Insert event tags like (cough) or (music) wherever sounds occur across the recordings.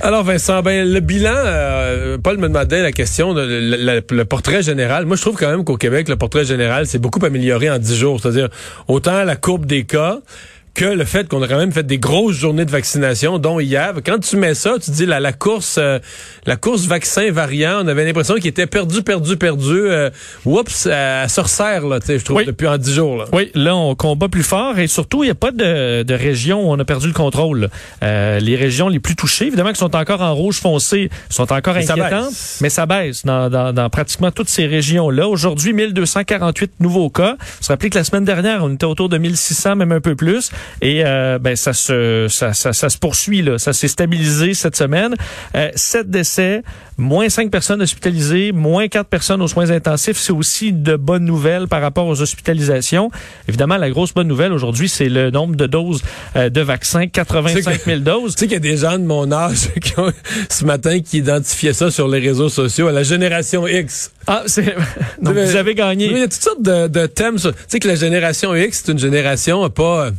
Alors Vincent, ben le bilan, euh, Paul me demandait la question, de, le portrait général. Moi, je trouve quand même qu'au Québec, le portrait général s'est beaucoup amélioré en dix jours. C'est-à-dire autant la courbe des cas que le fait qu'on a quand même fait des grosses journées de vaccination, dont hier. Quand tu mets ça, tu dis la, la course, euh, la course vaccin variant, on avait l'impression qu'il était perdu, perdu, perdu. Euh, oups, elle se resserre là, tu sais, je trouve Oui. depuis en dix jours. Là. Oui, là, on combat plus fort et surtout, il n'y a pas de, de région où on a perdu le contrôle. Euh, les régions les plus touchées, évidemment, qui sont encore en rouge foncé, sont encore Mais inquiétantes, mais ça baisse dans, dans, dans pratiquement toutes ces régions-là. Aujourd'hui, 1248 nouveaux cas. Vous vous rappelez que la semaine dernière, on était autour de 1600, même un peu plus. Et euh, ben, ça, se, ça, ça, ça se poursuit, là. ça s'est stabilisé cette semaine. Euh, sept décès, moins cinq personnes hospitalisées, moins quatre personnes aux soins intensifs. C'est aussi de bonnes nouvelles par rapport aux hospitalisations. Évidemment, la grosse bonne nouvelle aujourd'hui, c'est le nombre de doses euh, de vaccins, 85 000 doses. (laughs) Tu sais qu'il y a des gens de mon âge (laughs) qui ont, ce matin qui identifiaient ça sur les réseaux sociaux à la génération X. Ah, c'est... (laughs) Vous avez gagné. Il y a toutes sortes de, de thèmes. Tu sais que la génération X, c'est une génération euh, pas...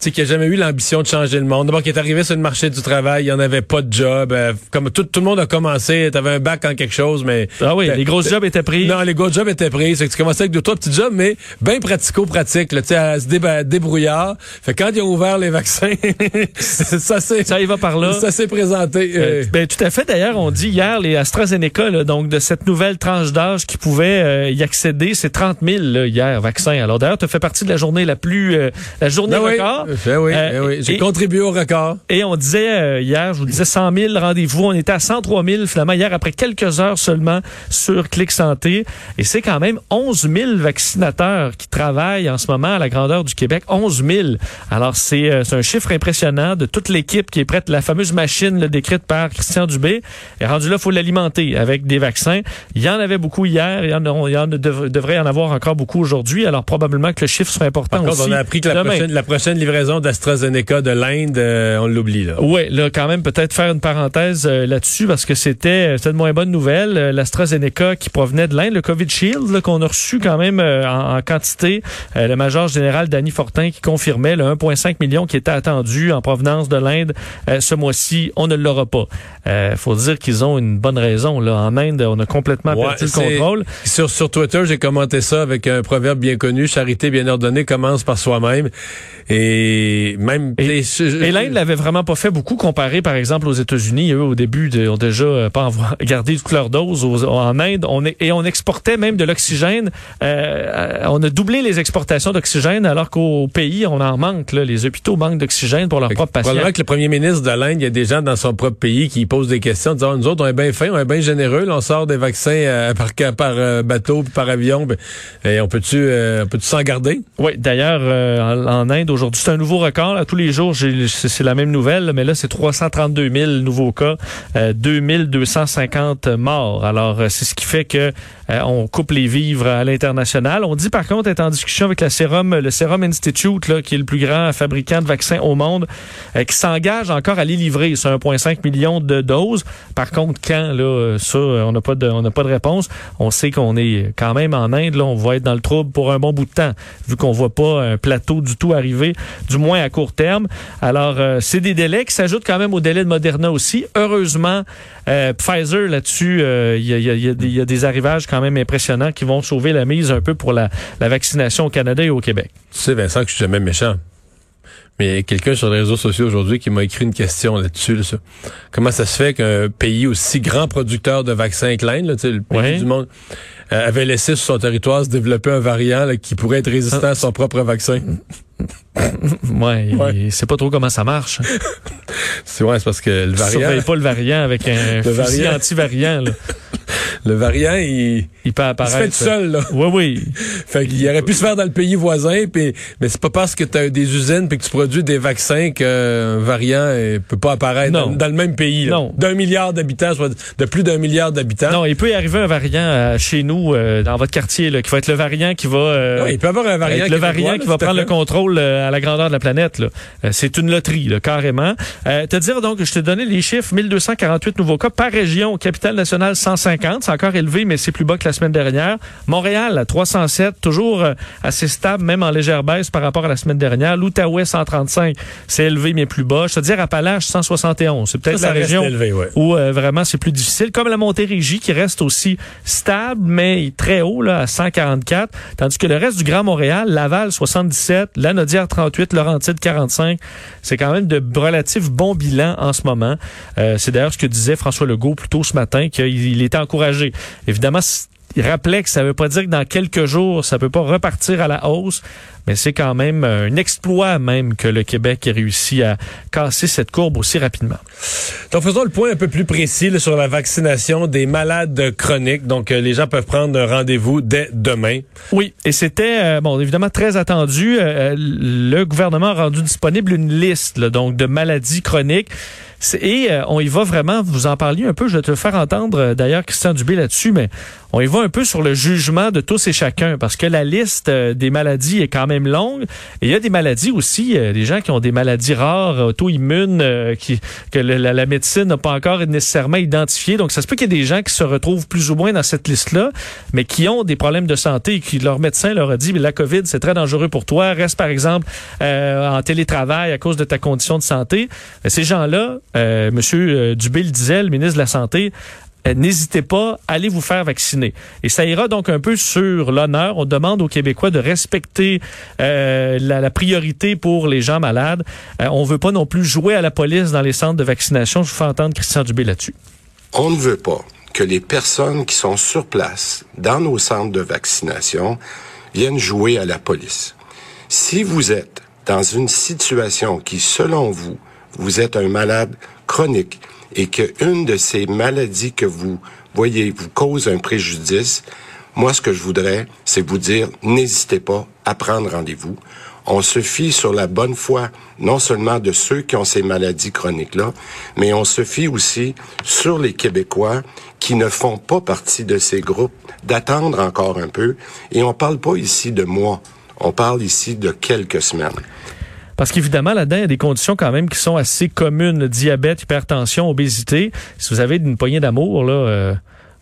Tu sais, qui a jamais eu l'ambition de changer le monde. D'abord, qui est arrivé sur le marché du travail, il n'y en avait pas de job. euh, comme tout, tout le monde a commencé, t'avais un bac en quelque chose, mais... Ah oui, Ben, les grosses jobs étaient pris. Non, les gros jobs étaient pris. C'est que tu commençais avec deux, trois petits jobs, mais bien pratico-pratique, tu sais, à se déba- débrouillard. Fait que quand ils ont ouvert les vaccins, (laughs) ça s'est... Ça y va par là. Ça s'est présenté. Euh, euh, ben, tout à fait. D'ailleurs, on dit hier, les AstraZeneca, là, donc de cette nouvelle tranche d'âge qui pouvait euh, y accéder, c'est 30 000 là, hier, vaccins. Alors d'ailleurs, tu as fait partie de la journée la plus... euh, la journée ben oui, record. Ben oui, Euh, ben oui. J'ai contribué au record. Et on disait euh, hier, je vous disais 100 000 rendez-vous. On était à 103 000 finalement hier après quelques heures seulement sur Clic Santé. Et c'est quand même 11 000 vaccinateurs qui travaillent en ce moment à la grandeur du Québec. 11 000. Alors c'est euh, c'est un chiffre impressionnant de toute l'équipe qui est prête. La fameuse machine là, décrite par Christian Dubé. Et rendu là, faut l'alimenter avec des vaccins. Il y en avait beaucoup hier. Il y en, a- il y en a- dev- devrait y en avoir encore beaucoup aujourd'hui. Alors probablement que le chiffre sera important Par contre, aussi. on a appris que la demain. prochaine, la prochaine livraison d'AstraZeneca de l'Inde, euh, on l'oublie, là. Oui, là, quand même, peut-être faire une parenthèse euh, là-dessus parce que c'était c'était une moins bonne nouvelle. Euh, L'AstraZeneca qui provenait de l'Inde, le COVID Shield, là, qu'on a reçu quand même euh, en, en quantité. Euh, le major général Danny Fortin qui confirmait le 1,5 million qui était attendu en provenance de l'Inde euh, ce mois-ci. On ne l'aura pas. Euh, faut dire qu'ils ont une bonne raison. Là. En Inde, on a complètement Ouais, perdu le contrôle. Sur, sur Twitter, j'ai commenté ça avec un proverbe bien connu, charité bien ordonnée commence par soi-même. Et même... Et- Et l'Inde l'avait vraiment pas fait beaucoup comparé, par exemple, aux États-Unis. Eux, au début, de- ont déjà euh, pas (laughs) gardé toute leur dose. Aux- en Inde, on est, et on exportait même de l'oxygène. Euh, on a doublé les exportations d'oxygène, alors qu'au pays, on en manque. Là. Les hôpitaux manquent d'oxygène pour leurs propres patients. Probablement que le premier ministre de l'Inde, il y a des gens dans son propre pays qui posent des questions en disant, nous autres, on est bien fin, on est bien généreux, là, on sort des vaccins euh, par, (laughs) par euh, bateau puis par avion, ben, et on peut-tu on peut-tu s'en garder? Oui, d'ailleurs, en, en Inde, aujourd'hui, c'est un nouveau record. Là. Tous les jours, c'est la même nouvelle, mais là, c'est 332 000 nouveaux cas, euh, 2250 morts. Alors, euh, c'est ce qui fait que euh, on coupe les vivres à l'international. On dit, par contre, être en discussion avec la Serum, le Serum Institute, là, qui est le plus grand fabricant de vaccins au monde, euh, qui s'engage encore à les livrer. C'est 1,5 million de doses. Par contre, quand, là, ça, on n'a pas de, on n'a pas de réponse. On sait qu'on est quand même en Inde, là, on va être dans le trouble pour un bon bout de temps, vu qu'on voit pas un plateau du tout arriver, du moins à court terme. Alors, euh, c'est des délais qui s'ajoutent quand même au délai de Moderna aussi. Heureusement, Pfizer, là-dessus, il y, a, y a des arrivages quand même impressionnants qui vont sauver la mise un peu pour la, la vaccination au Canada et au Québec. Tu sais, Vincent, que je suis jamais méchant. Mais quelqu'un sur les réseaux sociaux aujourd'hui qui m'a écrit une question là-dessus. là. Comment ça se fait qu'un pays aussi grand producteur de vaccins que l'Inde, le pays Ouais. du monde, euh, avait laissé sur son territoire se développer un variant là, qui pourrait être résistant à son propre vaccin? (laughs) Ouais, Ouais. sait pas trop comment ça marche. (laughs) C'est ouais, c'est parce que le variant, Surveille pas le variant avec un Le fusil variant. anti-variant. (laughs) Le variant, il, il peut il apparaître. se fait tout seul, là. Oui, oui. (laughs) Fait qu'il aurait pu se faire dans le pays voisin, puis, mais c'est pas parce que tu as des usines puis que tu produis des vaccins qu'un variant euh, peut pas apparaître dans, dans le même pays. là. Non. D'un milliard d'habitants, soit de plus d'un milliard d'habitants. Non, il peut y arriver un variant euh, chez nous, euh, dans votre quartier, là, qui va être le variant qui va... euh, il peut y avoir un variant. Avec le variant là, qui va prendre le contrôle à la grandeur de la planète. là. C'est une loterie, là, carrément. Te dire donc, je t'ai donné les chiffres, 1248 nouveaux cas par région. Capitale nationale, 150. Encore élevé, mais c'est plus bas que la semaine dernière. Montréal, à 307, toujours euh, assez stable, même en légère baisse par rapport à la semaine dernière. L'Outaouais, 135. C'est élevé, mais plus bas. Je te dire, Appalaches, 171. C'est peut-être la région élevé, ouais. où euh, vraiment c'est plus difficile. Comme la Montérégie qui reste aussi stable, mais très haut, là, à 144. Tandis que le reste du Grand Montréal, Laval 77, Lanaudière 38, Laurentide 45. C'est quand même de relatifs bons bilans en ce moment. Euh, c'est d'ailleurs ce que disait François Legault plus tôt ce matin, qu'il il était encouragé. Évidemment, il rappelait que ça ne veut pas dire que dans quelques jours, ça peut pas repartir à la hausse, mais c'est quand même un exploit même que le Québec ait réussi à casser cette courbe aussi rapidement. Donc, faisons le point un peu plus précis là, sur la vaccination des malades chroniques. Donc, euh, les gens peuvent prendre un rendez-vous dès demain. Oui, et c'était euh, bon évidemment très attendu. Euh, le gouvernement a rendu disponible une liste là, donc de maladies chroniques. Et euh, on y va vraiment, vous en parliez un peu, je vais te faire entendre euh, d'ailleurs Christian Dubé là-dessus, mais on y va un peu sur le jugement de tous et chacun, parce que la liste euh, des maladies est quand même longue. Il y a des maladies aussi, euh, des gens qui ont des maladies rares, auto-immunes, euh, qui, que la, la médecine n'a pas encore nécessairement identifiées. Donc ça se peut qu'il y ait des gens qui se retrouvent plus ou moins dans cette liste-là, mais qui ont des problèmes de santé et qui leur médecin leur a dit, Mais la COVID, c'est très dangereux pour toi, reste par exemple euh, en télétravail à cause de ta condition de santé. Ces gens-là, euh, Monsieur Dubé le disait, le ministre de la Santé, N'hésitez pas, allez vous faire vacciner. Et ça ira donc un peu sur l'honneur. On demande aux Québécois de respecter euh, la, priorité pour les gens malades. Euh, on veut pas non plus jouer à la police dans les centres de vaccination. Je vous fais entendre Christian Dubé là-dessus. On ne veut pas que les personnes qui sont sur place dans nos centres de vaccination viennent jouer à la police. Si vous êtes dans une situation qui, selon vous, vous êtes un malade chronique et que une de ces maladies que vous voyez vous cause un préjudice, moi, ce que je voudrais, c'est vous dire, n'hésitez pas à prendre rendez-vous. On se fie sur la bonne foi, non seulement de ceux qui ont ces maladies chroniques-là, mais on se fie aussi sur les Québécois qui ne font pas partie de ces groupes, d'attendre encore un peu. Et on parle pas ici de mois, on parle ici de quelques semaines. Parce qu'évidemment, là-dedans, il y a des conditions quand même qui sont assez communes. Diabète, hypertension, obésité. Si vous avez une poignée d'amour, là, euh,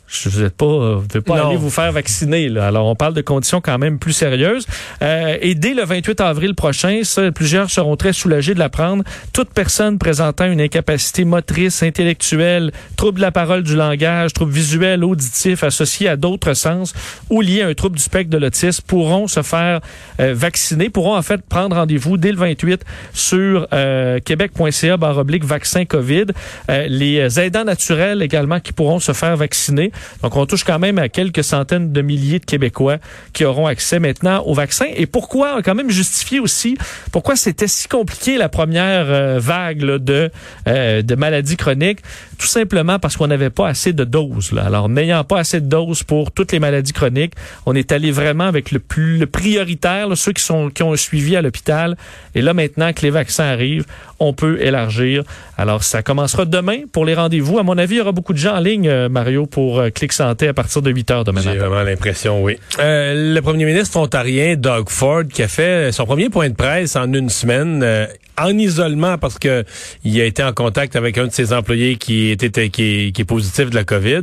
je- vous n'êtes pas, euh, vous devez pas Non. aller vous faire vacciner. Là. Alors, on parle de conditions quand même plus sérieuses. Euh, et dès le 28 avril prochain, ça, plusieurs seront très soulagés de l'apprendre. Toute personne présentant une incapacité motrice, intellectuelle, trouble de la parole, du langage, trouble visuel, auditif, associé à d'autres sens ou lié à un trouble du spectre de l'autisme pourront se faire euh, vacciner, pourront en fait prendre rendez-vous dès le 28 sur euh, québec.ca barre oblique vaccin COVID. Euh, les aidants naturels également qui pourront se faire vacciner. Donc, on touche quand même à quelques centaines de milliers de Québécois qui auront accès maintenant au vaccin. Et pourquoi, quand même justifié aussi, pourquoi c'était si compliqué la première euh, vague euh, de maladies chroniques? Tout simplement parce qu'on n'avait pas assez de doses. Alors, n'ayant pas assez de doses pour toutes les maladies chroniques, on est allé vraiment avec le plus le prioritaire, ceux qui, qui ont un suivi à l'hôpital. Et là, maintenant que les vaccins arrivent, on peut élargir. Alors, ça commencera demain pour les rendez-vous. À mon avis, il y aura beaucoup de gens en ligne, euh, Mario, pour euh, Clic Santé à partir de 8 heures demain J'ai vraiment l'impression, oui. Euh, le premier ministre ontarien, Doug Ford, qui a fait son premier point de presse en une semaine, euh, en isolement parce que il a été en contact avec un de ses employés qui était qui est, qui est positif de la COVID.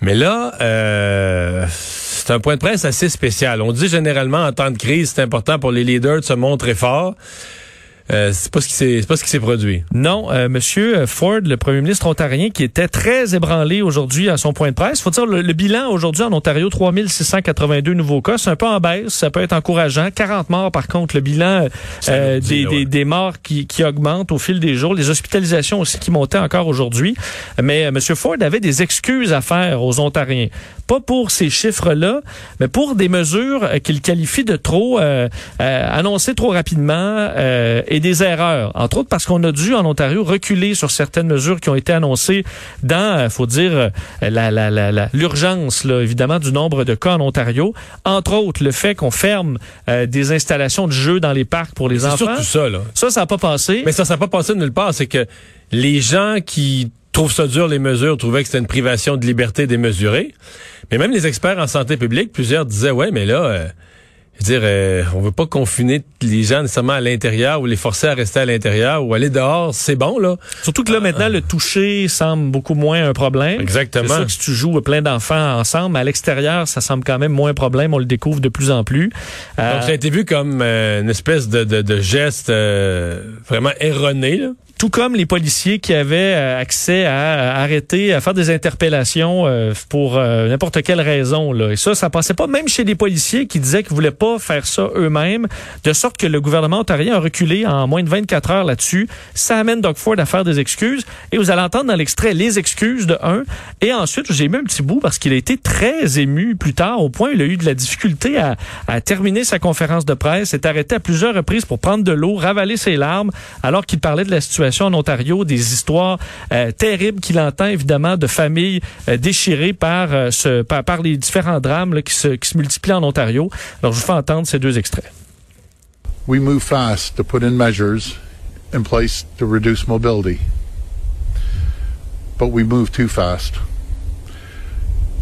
Mais là, euh, c'est un point de presse assez spécial. On dit généralement en temps de crise, c'est important pour les leaders de se montrer fort. Euh, c'est pas ce qui s'est pas ce qui s'est produit. Non, euh, Monsieur Ford, le premier ministre ontarien, qui était très ébranlé aujourd'hui à son point de presse. Faut dire le, le bilan aujourd'hui en Ontario, 3682 nouveaux cas, c'est un peu en baisse, ça peut être encourageant. 40 morts par contre, le bilan euh, dit, des, ouais. des, des morts qui, qui augmentent au fil des jours, les hospitalisations aussi qui montaient encore aujourd'hui. Mais euh, Monsieur Ford avait des excuses à faire aux Ontariens, pas pour ces chiffres-là, mais pour des mesures euh, qu'il qualifie de trop euh, euh, annoncées trop rapidement euh, et des erreurs. Entre autres parce qu'on a dû, en Ontario, reculer sur certaines mesures qui ont été annoncées dans, euh, faut dire, euh, la, la, la, l'urgence, là, évidemment, du nombre de cas en Ontario. Entre autres, le fait qu'on ferme euh, des installations de jeux dans les parcs pour les C'est enfants. surtout ça, là. Ça, ça n'a pas passé. Mais ça, ça n'a pas passé de nulle part. C'est que les gens qui trouvent ça dur, les mesures, trouvaient que c'était une privation de liberté démesurée. Mais même les experts en santé publique, plusieurs disaient, ouais, mais là, euh, je veux dire, euh, on veut pas confiner les gens nécessairement à l'intérieur ou les forcer à rester à l'intérieur ou aller dehors, c'est bon, là. Surtout que là, maintenant, le toucher semble beaucoup moins un problème. Exactement. C'est sûr que si tu joues plein d'enfants ensemble, à l'extérieur, ça semble quand même moins un problème. On le découvre de plus en plus. Euh, Donc, ça a été vu comme euh, une espèce de, de, de geste euh, vraiment erroné, là. tout comme les policiers qui avaient euh, accès à, arrêter, à faire des interpellations euh, pour euh, n'importe quelle raison. Là. Et ça, ça passait pas même chez les policiers qui disaient qu'ils voulaient pas faire ça eux-mêmes, de sorte que le gouvernement ontarien a reculé en moins de 24 heures là-dessus. Ça amène Doug Ford à faire des excuses. Et vous allez entendre dans l'extrait les excuses de un. Et ensuite, j'ai mis un petit bout parce qu'il a été très ému plus tard, au point où il a eu de la difficulté à, terminer sa conférence de presse, s'est arrêté à plusieurs reprises pour prendre de l'eau, ravaler ses larmes, alors qu'il parlait de la situation en Ontario, des histoires euh, terribles qu'il entend évidemment de familles euh, déchirées par, euh, par, par les différents drames là, qui, se, qui se multiplient en Ontario. Alors je vous fais entendre ces deux extraits. we move fast to put in measures in place to reduce mobility. But we move too fast.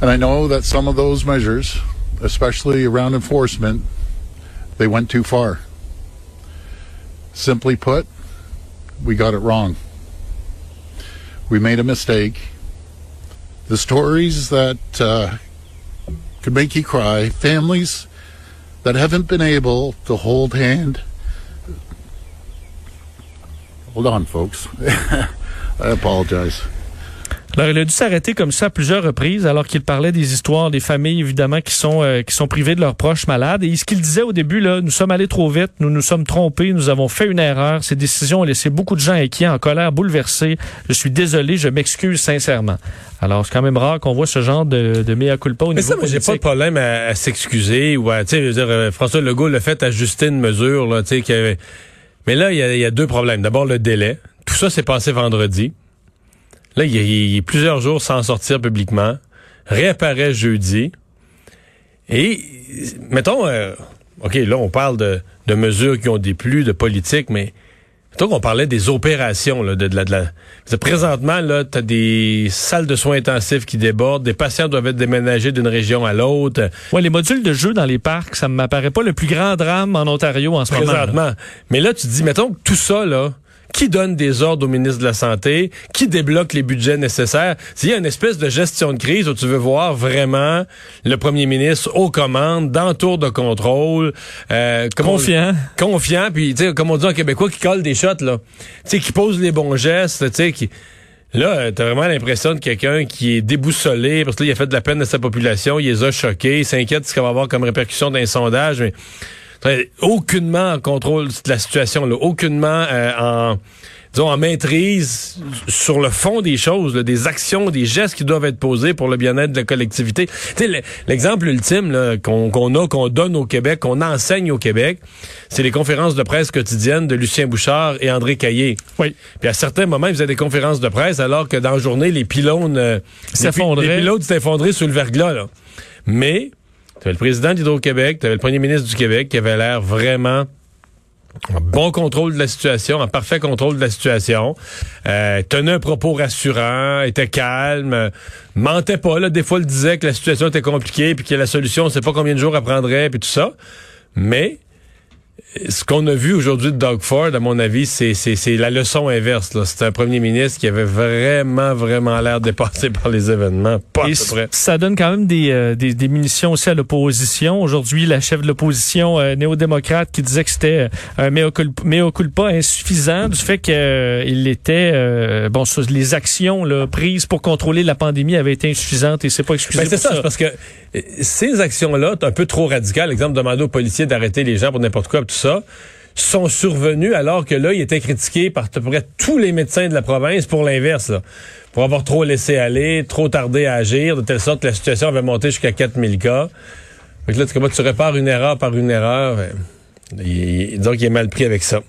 And I know that some of those measures, especially around enforcement, they went too far. Simply put, we got it wrong. We made a mistake. The stories that uh, could make you cry, families that haven't been able to hold hand. Hold on, folks. (laughs) I apologize. Alors, il a dû s'arrêter comme ça à plusieurs reprises, alors qu'il parlait des histoires des familles, évidemment, qui sont euh, qui sont privées de leurs proches malades. Et ce qu'il disait au début, là, nous sommes allés trop vite, nous nous sommes trompés, nous avons fait une erreur. Ces décisions ont laissé beaucoup de gens inquiets, en colère, bouleversés. Je suis désolé, je m'excuse sincèrement. Alors, c'est quand même rare qu'on voit ce genre de, de mea culpa au Mais niveau ça, moi, j'ai pas de problème à, à s'excuser ou à, tu sais, euh, François Legault l'a fait ajuster une mesure, là, tu sais, Mais là, il y, a, il y a deux problèmes. D'abord, le délai. Tout ça s'est passé vendredi. Là, il y, a, il y a plusieurs jours sans sortir publiquement. Réapparaît jeudi. Et, mettons, euh, OK, là, on parle de, de mesures qui ont déplu, de politique, mais mettons qu'on parlait des opérations, là, de, de la... De la c'est présentement, là, t'as des salles de soins intensifs qui débordent, des patients doivent être déménagés d'une région à l'autre. Ouais, les modules de jeu dans les parcs, ça ne m'apparaît pas le plus grand drame en Ontario en ce moment. présentement. Mais là, tu te dis, mettons que tout ça, là, qui donne des ordres au ministre de la Santé, qui débloque les budgets nécessaires? S'il y a une espèce de gestion de crise où tu veux voir vraiment le premier ministre aux commandes, dans le tour de contrôle, euh, comme on- Confiant. confiant, puis comme on dit en québécois, qui colle des shots, là. Tu qui pose les bons gestes, tu sais, qui... Là, euh, t'as vraiment l'impression de quelqu'un qui est déboussolé, parce que là, il a fait de la peine à sa population, il les a choqués, il s'inquiète de ce qu'il va avoir comme répercussion d'un sondage, mais aucunement en contrôle de la situation, là, aucunement euh, en disons, en maîtrise sur le fond des choses, là, des actions, des gestes qui doivent être posés pour le bien-être de la collectivité. L'exemple ultime qu'on a, qu'on donne au Québec, qu'on enseigne au Québec, c'est les conférences de presse quotidiennes de Lucien Bouchard et André Caillé. Oui. Puis à certains moments, ils faisaient des conférences de presse alors que dans la journée, les pylônes euh, S'effondraient. Les, les pilotes s'effondraient sous le verglas. Là. Mais tu avais le président d'Hydro-Québec, tu avais le premier ministre du Québec qui avait l'air vraiment en bon contrôle de la situation, en parfait contrôle de la situation, euh, tenait un propos rassurant, était calme, mentait pas. Là, des fois, il disait que la situation était compliquée, puis que la solution, on sait pas combien de jours elle prendrait, puis tout ça. Mais ce qu'on a vu aujourd'hui de Doug Ford, à mon avis, c'est, c'est, c'est la leçon inverse. Là. C'est un premier ministre qui avait vraiment, vraiment l'air dépassé par les événements. Pas à Et peu près. ça donne quand même des, euh, des, des munitions aussi à l'opposition. Aujourd'hui, la chef de l'opposition euh, néo-démocrate qui disait que c'était euh, un mea culpa, insuffisant du fait qu'il était euh, bon les actions là, prises pour contrôler la pandémie avaient été insuffisantes et c'est pas excusé Ben, c'est ça, parce que euh, ces actions-là, un peu trop radicales. Exemple, demander aux policiers d'arrêter les gens pour n'importe quoi, sont survenues alors que là, il était critiqué par à peu près tous les médecins de la province pour l'inverse, pour avoir trop laissé aller, trop tardé à agir, de telle sorte que la situation avait monté jusqu'à 4000 cas. Fait que là, tu, tu répares une erreur par une erreur? ben, Il, donc, il est mal pris avec ça.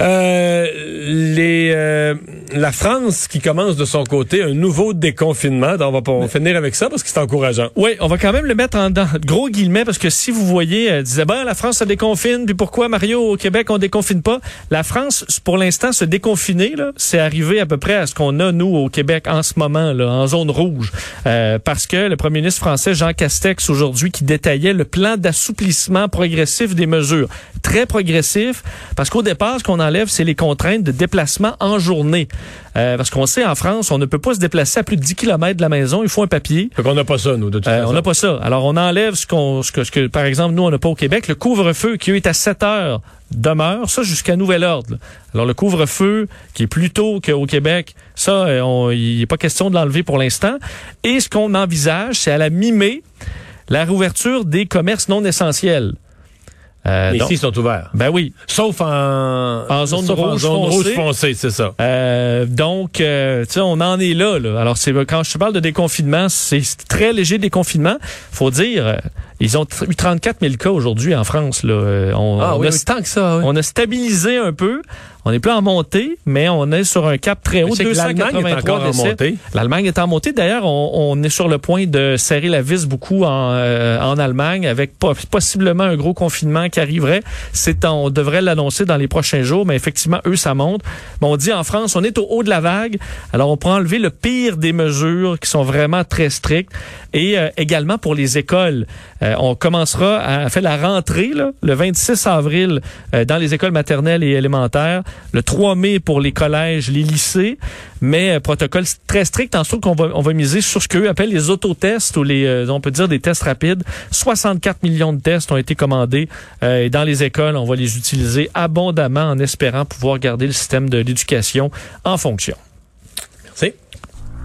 Euh, les, euh, la France qui commence de son côté un nouveau déconfinement. Donc, on va pas on va finir avec ça parce que c'est encourageant. Oui, on va quand même le mettre en dans, gros guillemets parce que si vous voyez, euh, disait ben la France se déconfine, puis pourquoi Mario au Québec on déconfine pas? La France, pour l'instant, se déconfiner là, c'est arrivé à peu près à ce qu'on a nous au Québec en ce moment là, en zone rouge, euh, parce que le Premier ministre français Jean Castex aujourd'hui qui détaillait le plan d'assouplissement progressif des mesures, très progressif, parce qu'au départ ce qu'on enlève c'est les contraintes de déplacement en journée, Euh, parce qu'on sait en France on ne peut pas se déplacer à plus de 10 km de la maison, il faut un papier. Fait qu'on n'a pas ça, nous, de toute Euh, façon. on n'a pas ça. Alors, on enlève ce qu'on, ce que, ce que, par exemple, nous, on n'a pas au Québec. Le couvre-feu qui est à 7 heures demeure, ça jusqu'à nouvel ordre. Alors, le couvre-feu qui est plus tôt qu'au Québec, ça, euh, on- il n'est pas question de l'enlever pour l'instant. Et ce qu'on envisage, c'est à la mi-mai, la réouverture des commerces non essentiels. Euh, Mais donc- ici, ils sont ouverts. ben oui. Sauf en, En zone sauf rouge zone foncée. rouge foncée, c'est ça. Euh, donc, euh, tu sais, on en est là, là. Alors, c'est quand je te parle de déconfinement, c'est très léger déconfinement. Faut dire, ils ont eu 34 000 cas aujourd'hui en France. Là. Euh, On, Ah on oui, a, oui, tant que ça, oui. on a stabilisé un peu. On n'est plus en montée, mais on est sur un cap très haut. L'Allemagne est 283 encore en montée. L'Allemagne est en montée. D'ailleurs, on, on est sur le point de serrer la vis beaucoup en, euh, en Allemagne avec po- possiblement un gros confinement qui arriverait. C'est on devrait l'annoncer dans les prochains jours, mais effectivement, eux, ça monte. Mais on dit en France, on est au haut de la vague. Alors, on peut enlever le pire des mesures qui sont vraiment très strictes. Et euh, également pour les écoles, Euh, on commencera à faire la rentrée là, le 26 avril euh, dans les écoles maternelles et élémentaires, le 3 mai pour les collèges, les lycées, mais euh, protocole très strict en sorte qu'on va, on va miser sur ce qu'eux appellent les autotests ou les, euh, on peut dire des tests rapides. 64 millions de tests ont été commandés euh, et dans les écoles, on va les utiliser abondamment en espérant pouvoir garder le système de l'éducation en fonction. Merci.